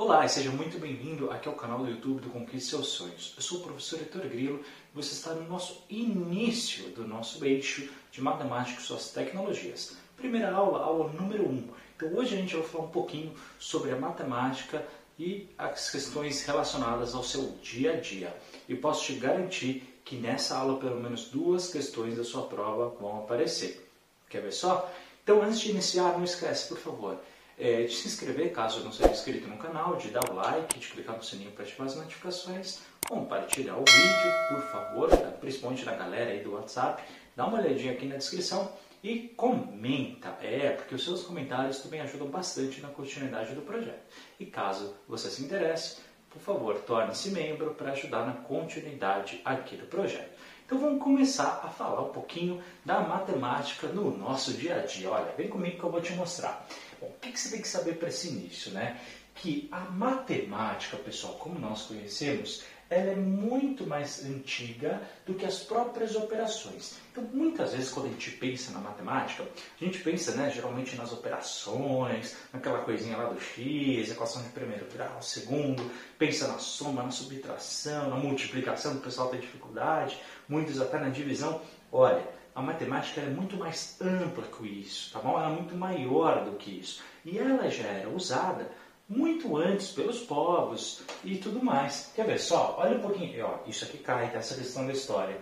Olá e seja muito bem-vindo aqui ao canal do YouTube do Conquiste Seus Sonhos. Eu sou o professor Heitor Grilo e você está no nosso início do nosso eixo de matemática e suas tecnologias. Primeira aula, aula número 1. Um. Então hoje a gente vai falar um pouquinho sobre a matemática e as questões relacionadas ao seu dia a dia. E posso te garantir que nessa aula pelo menos duas questões da sua prova vão aparecer. Quer ver só? Então antes de iniciar, não esquece, por favor, é, de se inscrever caso não seja inscrito no canal, de dar o like, de clicar no sininho para ativar as notificações, compartilhar o vídeo, por favor, tá? principalmente na galera aí do WhatsApp, dá uma olhadinha aqui na descrição e comenta, é, porque os seus comentários também ajudam bastante na continuidade do projeto. E caso você se interesse, por favor, torne-se membro para ajudar na continuidade aqui do projeto. Então vamos começar a falar um pouquinho da matemática no nosso dia a dia. Olha, vem comigo que eu vou te mostrar. Bom, o que você tem que saber para esse início, né? Que a matemática, pessoal, como nós conhecemos, ela é muito mais antiga do que as próprias operações. Então, muitas vezes, quando a gente pensa na matemática, a gente pensa, né, geralmente nas operações, naquela coisinha lá do x, equação de primeiro grau, segundo, pensa na soma, na subtração, na multiplicação, o pessoal tem dificuldade, muitos até na divisão. Olha, a matemática é muito mais ampla que isso, tá bom? Ela é muito maior do que isso. E ela já era usada muito antes pelos povos e tudo mais. Quer ver só? Olha um pouquinho. Ó, isso aqui cai, tá? essa questão da história.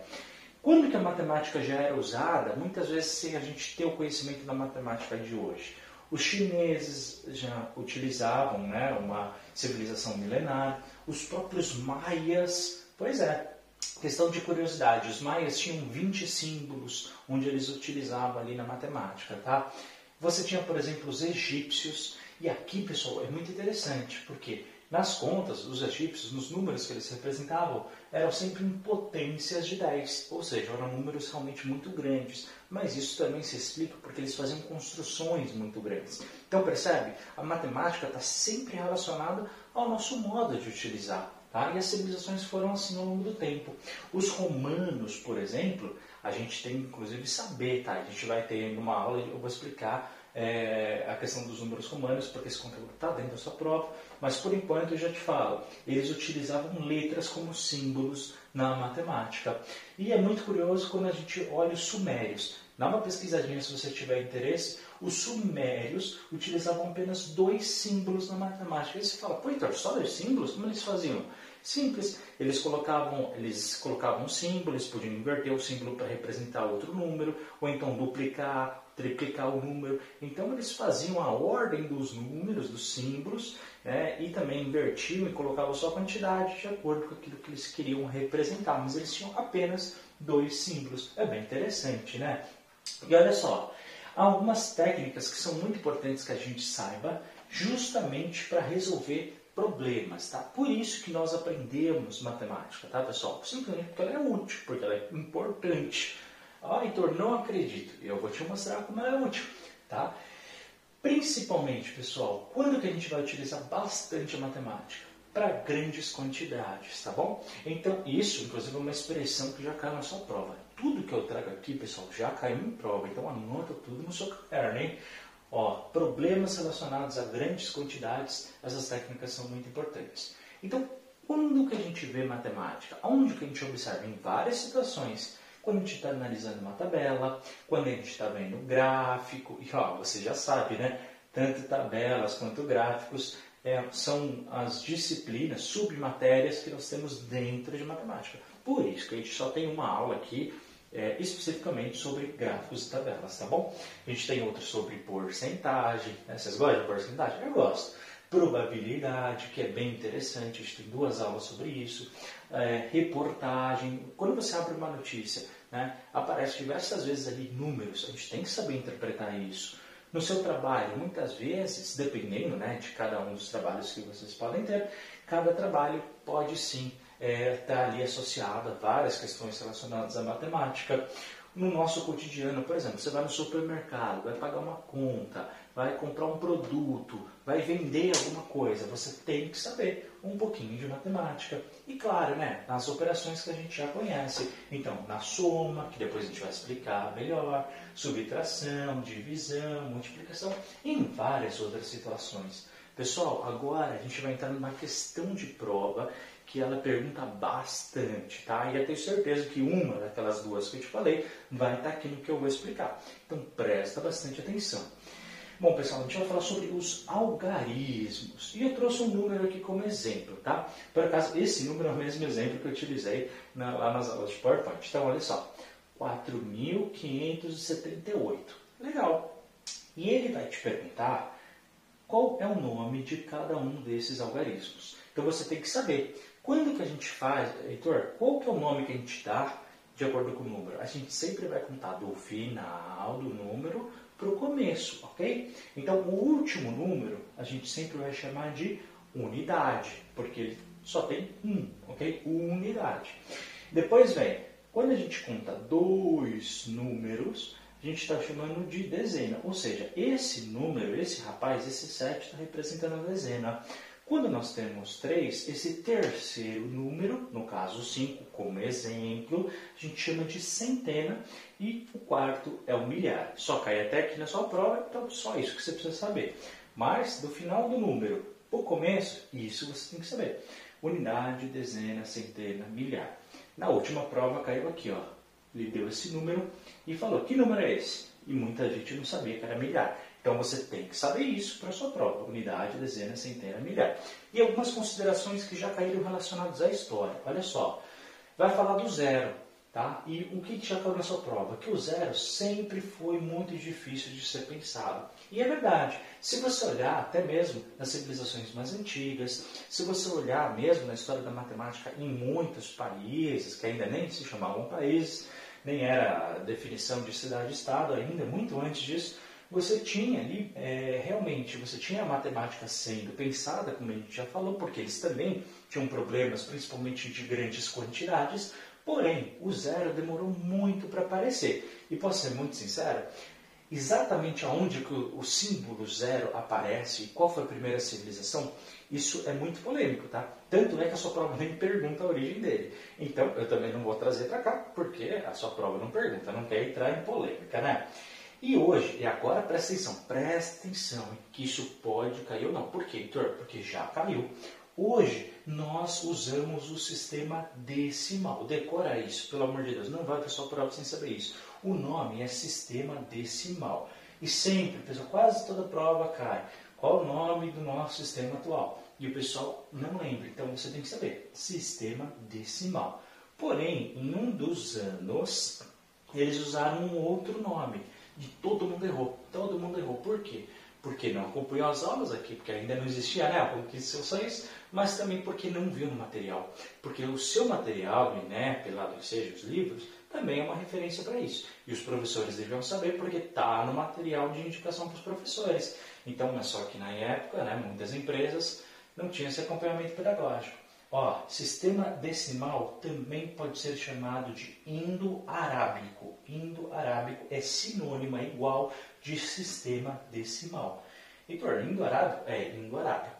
Quando que a matemática já era usada? Muitas vezes sem a gente ter o conhecimento da matemática de hoje. Os chineses já utilizavam né, uma civilização milenar, os próprios maias, pois é, Questão de curiosidade, os maias tinham 20 símbolos onde eles utilizavam ali na matemática, tá? Você tinha, por exemplo, os egípcios, e aqui, pessoal, é muito interessante, porque nas contas, os egípcios, nos números que eles representavam, eram sempre em potências de 10, ou seja, eram números realmente muito grandes. Mas isso também se explica porque eles faziam construções muito grandes. Então, percebe? A matemática está sempre relacionada ao nosso modo de utilizar. Tá? E as civilizações foram assim ao longo do tempo. Os romanos, por exemplo, a gente tem inclusive saber, tá? A gente vai ter numa aula, eu vou explicar é, a questão dos números romanos, porque esse conteúdo está dentro da sua prova, mas por enquanto eu já te falo, eles utilizavam letras como símbolos na matemática. E é muito curioso quando a gente olha os sumérios. Dá uma pesquisadinha se você tiver interesse. Os sumérios utilizavam apenas dois símbolos na matemática. Aí você fala, pô, então, só dois símbolos? Como eles faziam? Simples. Eles colocavam, eles colocavam um símbolo, eles podiam inverter o símbolo para representar outro número, ou então duplicar, triplicar o número. Então eles faziam a ordem dos números, dos símbolos, né, e também invertiam e colocavam só a quantidade de acordo com aquilo que eles queriam representar. Mas eles tinham apenas dois símbolos. É bem interessante, né? E olha só, há algumas técnicas que são muito importantes que a gente saiba, justamente para resolver problemas, tá? Por isso que nós aprendemos matemática, tá, pessoal? Simplesmente porque ela é útil, porque ela é importante. Ah, Heitor, não acredito. Eu vou te mostrar como ela é útil, tá? Principalmente, pessoal, quando que a gente vai utilizar bastante a matemática? Para grandes quantidades, tá bom? Então, isso, inclusive, é uma expressão que já cai na sua prova. Tudo que eu trago aqui, pessoal, já caiu em prova. Então, anota tudo no seu caderno, hein? Ó, problemas relacionados a grandes quantidades, essas técnicas são muito importantes. Então, quando que a gente vê matemática? Onde que a gente observa? Em várias situações. Quando a gente está analisando uma tabela, quando a gente está vendo gráfico, e ó, você já sabe, né? Tanto tabelas quanto gráficos é, são as disciplinas, submatérias que nós temos dentro de matemática. Por isso que a gente só tem uma aula aqui é, especificamente sobre gráficos e tabelas, tá bom? A gente tem outros sobre porcentagem, né? vocês gostam de porcentagem? Eu gosto. Probabilidade, que é bem interessante, a gente tem duas aulas sobre isso. É, reportagem, quando você abre uma notícia, né, aparece diversas vezes ali números, a gente tem que saber interpretar isso. No seu trabalho, muitas vezes, dependendo né, de cada um dos trabalhos que vocês podem ter, cada trabalho pode sim está é, tá ali associada a várias questões relacionadas à matemática. No nosso cotidiano, por exemplo, você vai no supermercado, vai pagar uma conta, vai comprar um produto, vai vender alguma coisa, você tem que saber um pouquinho de matemática. E claro, né, nas operações que a gente já conhece. Então, na soma, que depois a gente vai explicar melhor, subtração, divisão, multiplicação, em várias outras situações. Pessoal, agora a gente vai entrar numa questão de prova que ela pergunta bastante, tá? E eu tenho certeza que uma daquelas duas que eu te falei vai estar aqui no que eu vou explicar. Então presta bastante atenção. Bom, pessoal, a gente vai falar sobre os algarismos. E eu trouxe um número aqui como exemplo, tá? Por acaso, esse número é o mesmo exemplo que eu utilizei na, lá nas aulas de PowerPoint. Então, olha só. 4.578. Legal. E ele vai te perguntar qual é o nome de cada um desses algarismos. Então, você tem que saber. Quando que a gente faz, Heitor, qual que é o nome que a gente dá de acordo com o número? A gente sempre vai contar do final do número para o começo, ok? Então, o último número a gente sempre vai chamar de unidade, porque ele só tem um, ok? Unidade. Depois vem, quando a gente conta dois números, a gente está chamando de dezena, ou seja, esse número, esse rapaz, esse 7 está representando a dezena. Quando nós temos 3, esse terceiro número, no caso 5, como exemplo, a gente chama de centena e o quarto é o milhar. Só cai até aqui na sua prova, então só isso que você precisa saber. Mas do final do número o começo, isso você tem que saber. Unidade, dezena, centena, milhar. Na última prova caiu aqui, ó. Ele deu esse número e falou: que número é esse? E muita gente não sabia que era milhar. Então você tem que saber isso para sua prova: unidade, dezena, centena, milhar. E algumas considerações que já caíram relacionadas à história. Olha só, vai falar do zero, tá? E o que já caiu na sua prova? Que o zero sempre foi muito difícil de ser pensado. E é verdade. Se você olhar até mesmo nas civilizações mais antigas, se você olhar mesmo na história da matemática em muitos países que ainda nem se chamavam países, nem era definição de cidade-estado ainda, muito antes disso, você tinha ali, é, realmente, você tinha a matemática sendo pensada, como a gente já falou, porque eles também tinham problemas, principalmente de grandes quantidades, porém, o zero demorou muito para aparecer. E posso ser muito sincero, exatamente aonde que o, o símbolo zero aparece e qual foi a primeira civilização, isso é muito polêmico, tá? Tanto é que a sua prova nem pergunta a origem dele. Então, eu também não vou trazer para cá, porque a sua prova não pergunta, não quer entrar em polêmica, né? E hoje, e agora presta atenção, presta atenção que isso pode cair ou não. Por quê, Heitor? Porque já caiu. Hoje nós usamos o sistema decimal. Decora isso, pelo amor de Deus. Não vai sua prova sem saber isso. O nome é sistema decimal. E sempre, pessoal, quase toda prova cai. Qual o nome do nosso sistema atual? E o pessoal não lembra. Então você tem que saber. Sistema decimal. Porém, em um dos anos, eles usaram um outro nome de todo mundo errou. Todo mundo errou. Por quê? Porque não acompanhou as aulas aqui, porque ainda não existia né, a conquista só isso, mas também porque não viu no material. Porque o seu material, o INEP, lá do seja os livros, também é uma referência para isso. E os professores deviam saber porque está no material de indicação para os professores. Então, é só que na época, né, muitas empresas não tinham esse acompanhamento pedagógico. Ó, sistema decimal também pode ser chamado de indo-arábico. Indo-arábico é sinônimo, é igual de sistema decimal. Heitor, indo-arábico? É, indo-arábico.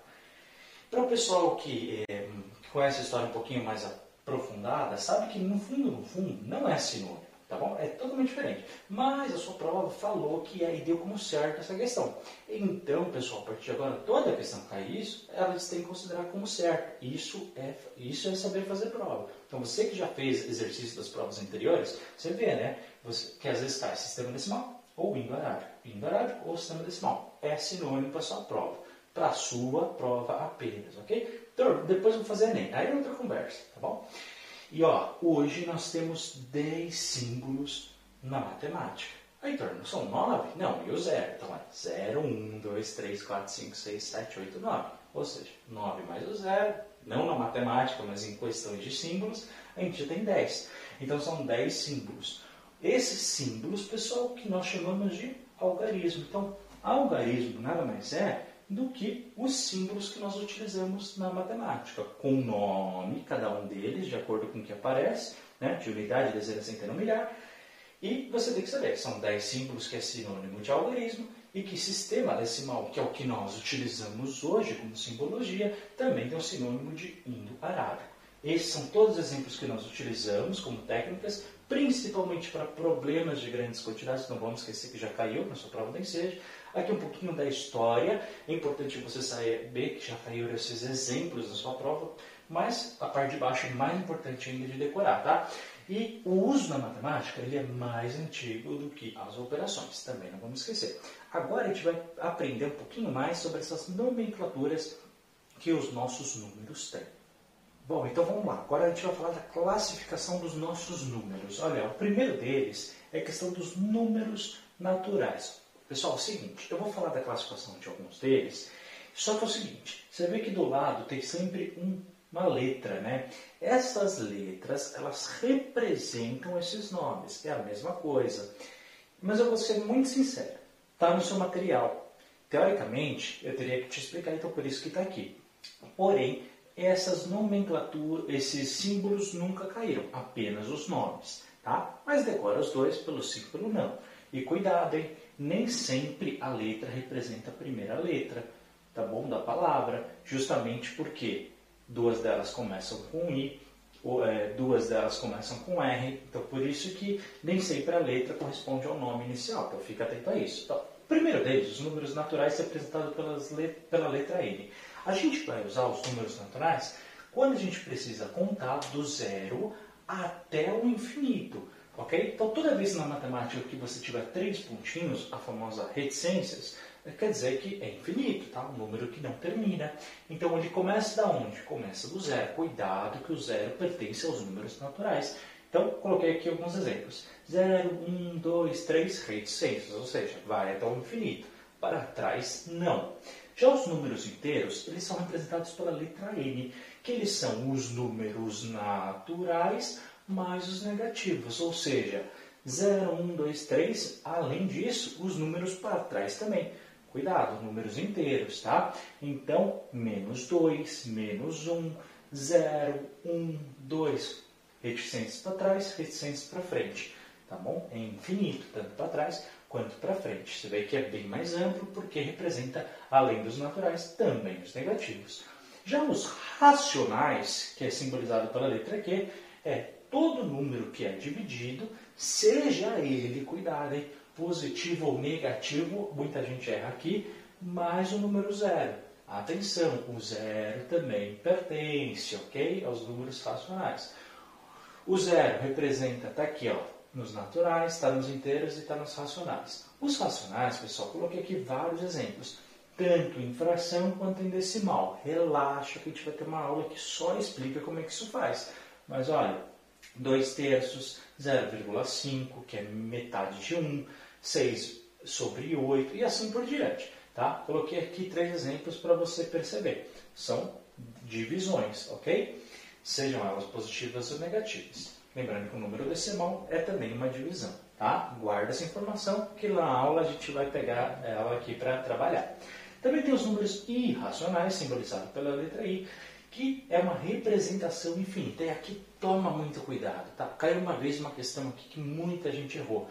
Para o pessoal que, é, conhece a história um pouquinho mais aprofundada, sabe que no fundo, no fundo, não é sinônimo tá bom? É totalmente diferente. Mas a sua prova falou que aí deu como certo essa questão. Então, pessoal, a partir de agora, toda a questão que cair isso, elas têm que considerar como certo. Isso é, isso é saber fazer prova. Então, você que já fez exercício das provas anteriores, você vê, né? Você, que às vezes cai sistema decimal ou indo arábico. Indo arábico ou sistema decimal. É sinônimo para a sua prova. Para a sua prova apenas, ok? Então, depois vou fazer Enem. Aí é outra conversa, tá bom? E ó, hoje nós temos 10 símbolos na matemática. Aí, torna, são 9? Não, e o zero? Então é 0, 1, 2, 3, 4, 5, 6, 7, 8, 9. Ou seja, 9 mais o zero, não na matemática, mas em questões de símbolos, a gente já tem 10. Então são 10 símbolos. Esses símbolos, pessoal, que nós chamamos de algarismo. Então, algarismo nada mais é do que os símbolos que nós utilizamos na matemática, com nome, cada um deles, de acordo com o que aparece, né, de unidade, dezena, centena, milhar. E você tem que saber, são 10 símbolos que é sinônimo de algarismo e que sistema decimal, que é o que nós utilizamos hoje como simbologia, também tem o sinônimo de indo-arábico. Esses são todos os exemplos que nós utilizamos como técnicas principalmente para problemas de grandes quantidades. Não vamos esquecer que já caiu na sua prova da ensejo. Aqui um pouquinho da história. É importante você saber que já caíram esses exemplos na sua prova, mas a parte de baixo é mais importante ainda de decorar, tá? E o uso da matemática ele é mais antigo do que as operações, também não vamos esquecer. Agora a gente vai aprender um pouquinho mais sobre essas nomenclaturas que os nossos números têm. Bom, então vamos lá. Agora a gente vai falar da classificação dos nossos números. Olha, o primeiro deles é a questão dos números naturais. Pessoal, é o seguinte, eu vou falar da classificação de alguns deles, só que é o seguinte, você vê que do lado tem sempre um, uma letra, né? Essas letras, elas representam esses nomes, é a mesma coisa. Mas eu vou ser muito sincero, está no seu material. Teoricamente, eu teria que te explicar, então por isso que está aqui. Porém, essas nomenclaturas, esses símbolos nunca caíram, apenas os nomes, tá? Mas decora os dois pelo sim pelo não. E cuidado, hein? Nem sempre a letra representa a primeira letra, tá bom? Da palavra, justamente porque duas delas começam com I, é, duas delas começam com R, então por isso que nem sempre a letra corresponde ao nome inicial, então fica atento a isso. Então, primeiro deles, os números naturais representados pelas let pela letra N. A gente vai usar os números naturais quando a gente precisa contar do zero até o infinito. Ok? Então, toda vez na matemática que você tiver três pontinhos, a famosa reticências, quer dizer que é infinito, tá? um número que não termina. Então, ele começa da onde? Começa do zero. Cuidado que o zero pertence aos números naturais. Então, coloquei aqui alguns exemplos. 0, 1, 2, 3, reticências, ou seja, vai até o infinito. Para trás, não. Já os números inteiros, eles são representados pela letra N, que eles são os números naturais mais os negativos, ou seja, 0, 1, 2, 3, além disso, os números para trás também. Cuidado, números inteiros, tá? Então, menos 2, menos 1, 0, 1, 2. Reticências para trás, reticências para frente, tá bom? É infinito, tanto para trás quanto para frente. Você vê que é bem mais amplo porque representa, além dos naturais, também os negativos. Já os racionais, que é simbolizado pela letra Q, é todo número que é dividido, seja ele, cuidado, positivo ou negativo, muita gente erra aqui, mais o número zero. Atenção, o zero também pertence, ok, aos números racionais. O zero representa, está aqui, ó, nos naturais, está nos inteiros e está nos racionais. Os racionais, pessoal, coloquei aqui vários exemplos, tanto em fração quanto em decimal. Relaxa que a gente vai ter uma aula que só explica como é que isso faz. Mas olha, 2 terços, 0,5, que é metade de 1, 6 sobre 8 e assim por diante. Tá? Coloquei aqui três exemplos para você perceber. São divisões, ok? Sejam elas positivas ou negativas. Lembrando que o número decimal é também uma divisão, tá? Guarda essa informação que na aula a gente vai pegar ela aqui para trabalhar. Também tem os números irracionais, simbolizados pela letra I, que é uma representação infinita. E aqui toma muito cuidado, tá? Caiu uma vez uma questão aqui que muita gente errou.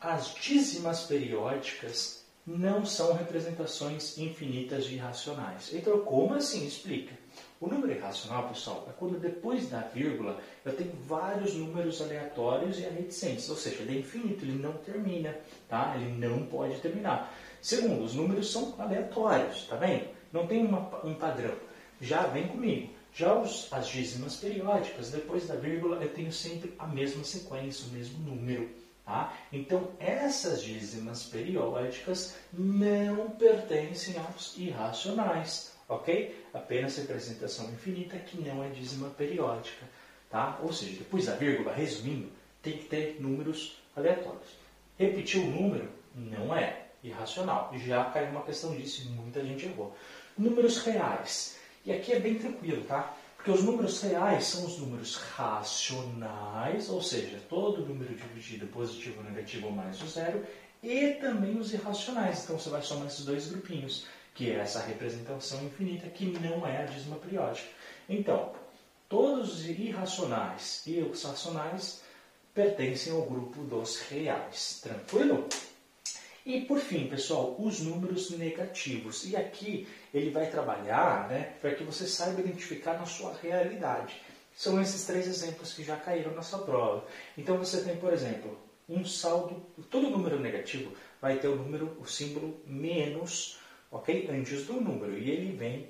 As dízimas periódicas não são representações infinitas de irracionais. Então, como assim? Explica. O número irracional, pessoal, é quando depois da vírgula eu tenho vários números aleatórios e a reticência, ou seja, ele é infinito, ele não termina, tá? Ele não pode terminar. Segundo, os números são aleatórios, tá vendo? Não tem uma, um padrão. Já vem comigo. Já os, as dízimas periódicas, depois da vírgula, eu tenho sempre a mesma sequência, o mesmo número. Tá? Então, essas dízimas periódicas não pertencem aos irracionais ok? Apenas representação infinita que não é dízima periódica, tá? Ou seja, depois da vírgula, resumindo, tem que ter números aleatórios. Repetir o número não é irracional. Já caiu uma questão disso e muita gente errou. Números reais. E aqui é bem tranquilo, tá? Porque os números reais são os números racionais, ou seja, todo número dividido positivo ou negativo mais o zero, e também os irracionais. Então você vai somar esses dois grupinhos que é essa representação infinita que não é a dízima periódica. Então, todos os irracionais e os racionais pertencem ao grupo dos reais. Tranquilo? E por fim, pessoal, os números negativos. E aqui ele vai trabalhar né, para que você saiba identificar na sua realidade. São esses três exemplos que já caíram na sua prova. Então você tem, por exemplo, um saldo, todo número negativo vai ter o número, o símbolo menos, ok? Antes do número. E ele vem,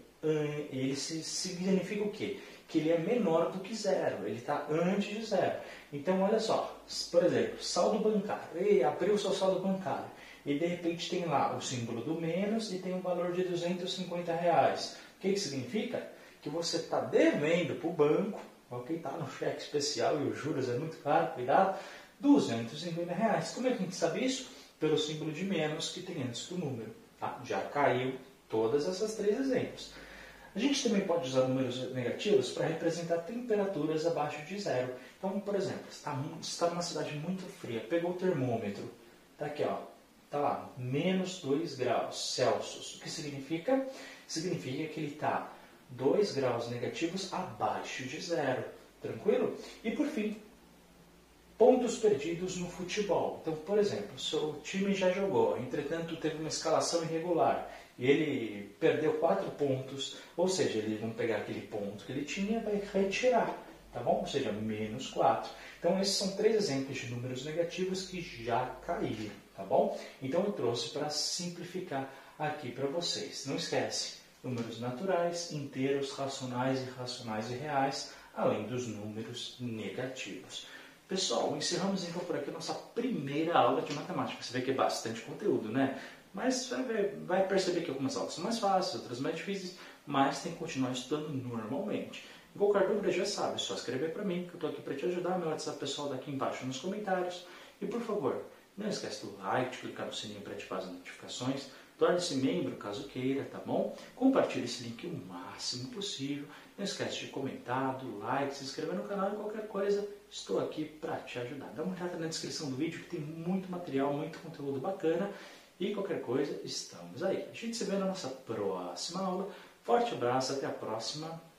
ele significa o quê? Que ele é menor do que zero, ele está antes de zero. Então olha só, por exemplo, saldo bancário. E abriu o seu saldo bancário. E de repente tem lá o símbolo do menos e tem um valor de 250 reais. O que, que significa? Que você está devendo para o banco ok? Está no cheque especial e os juros é muito caro, cuidado, 250 reais. Como é que a gente sabe isso? Pelo símbolo de menos que tem antes do número. Tá? Já caiu todas essas três exemplos. A gente também pode usar números negativos para representar temperaturas abaixo de zero. Então, por exemplo, está, está numa cidade muito fria, pegou o termômetro, está aqui, ó, está lá, menos 2 graus Celsius. O que significa? Significa que ele está 2 graus negativos abaixo de zero. Tranquilo? E por fim, pontos perdidos no futebol. Então, por exemplo, seu time já jogou, entretanto teve uma escalação irregular e ele perdeu 4 pontos, ou seja, ele vai pegar aquele ponto que ele tinha e vai retirar, tá bom? Ou seja, menos 4. Então, esses são três exemplos de números negativos que já caíram, tá bom? Então, eu trouxe para simplificar aqui para vocês. Não esquece, números naturais, inteiros, racionais, irracionais e reais, além dos números negativos. Pessoal, encerramos então por aqui a nossa primeira aula de matemática. Você vê que é bastante conteúdo, né? Mas vai, vai perceber que algumas aulas são mais fáceis, outras mais difíceis, mas tem que continuar estudando normalmente. Qualquer dúvida já sabe, é só escrever para mim, que eu estou aqui para te ajudar. Meu WhatsApp pessoal daqui embaixo nos comentários. E por favor, não esquece do like, de clicar no sininho para ativar as notificações. Torne-se membro caso queira, tá bom? Compartilhe esse link o máximo possível. Não esquece de comentar, do like, se inscrever no canal e qualquer coisa. Estou aqui para te ajudar. Dá uma olhada na descrição do vídeo que tem muito material, muito conteúdo bacana. E qualquer coisa, estamos aí. A gente se vê na nossa próxima aula. Forte abraço, até a próxima.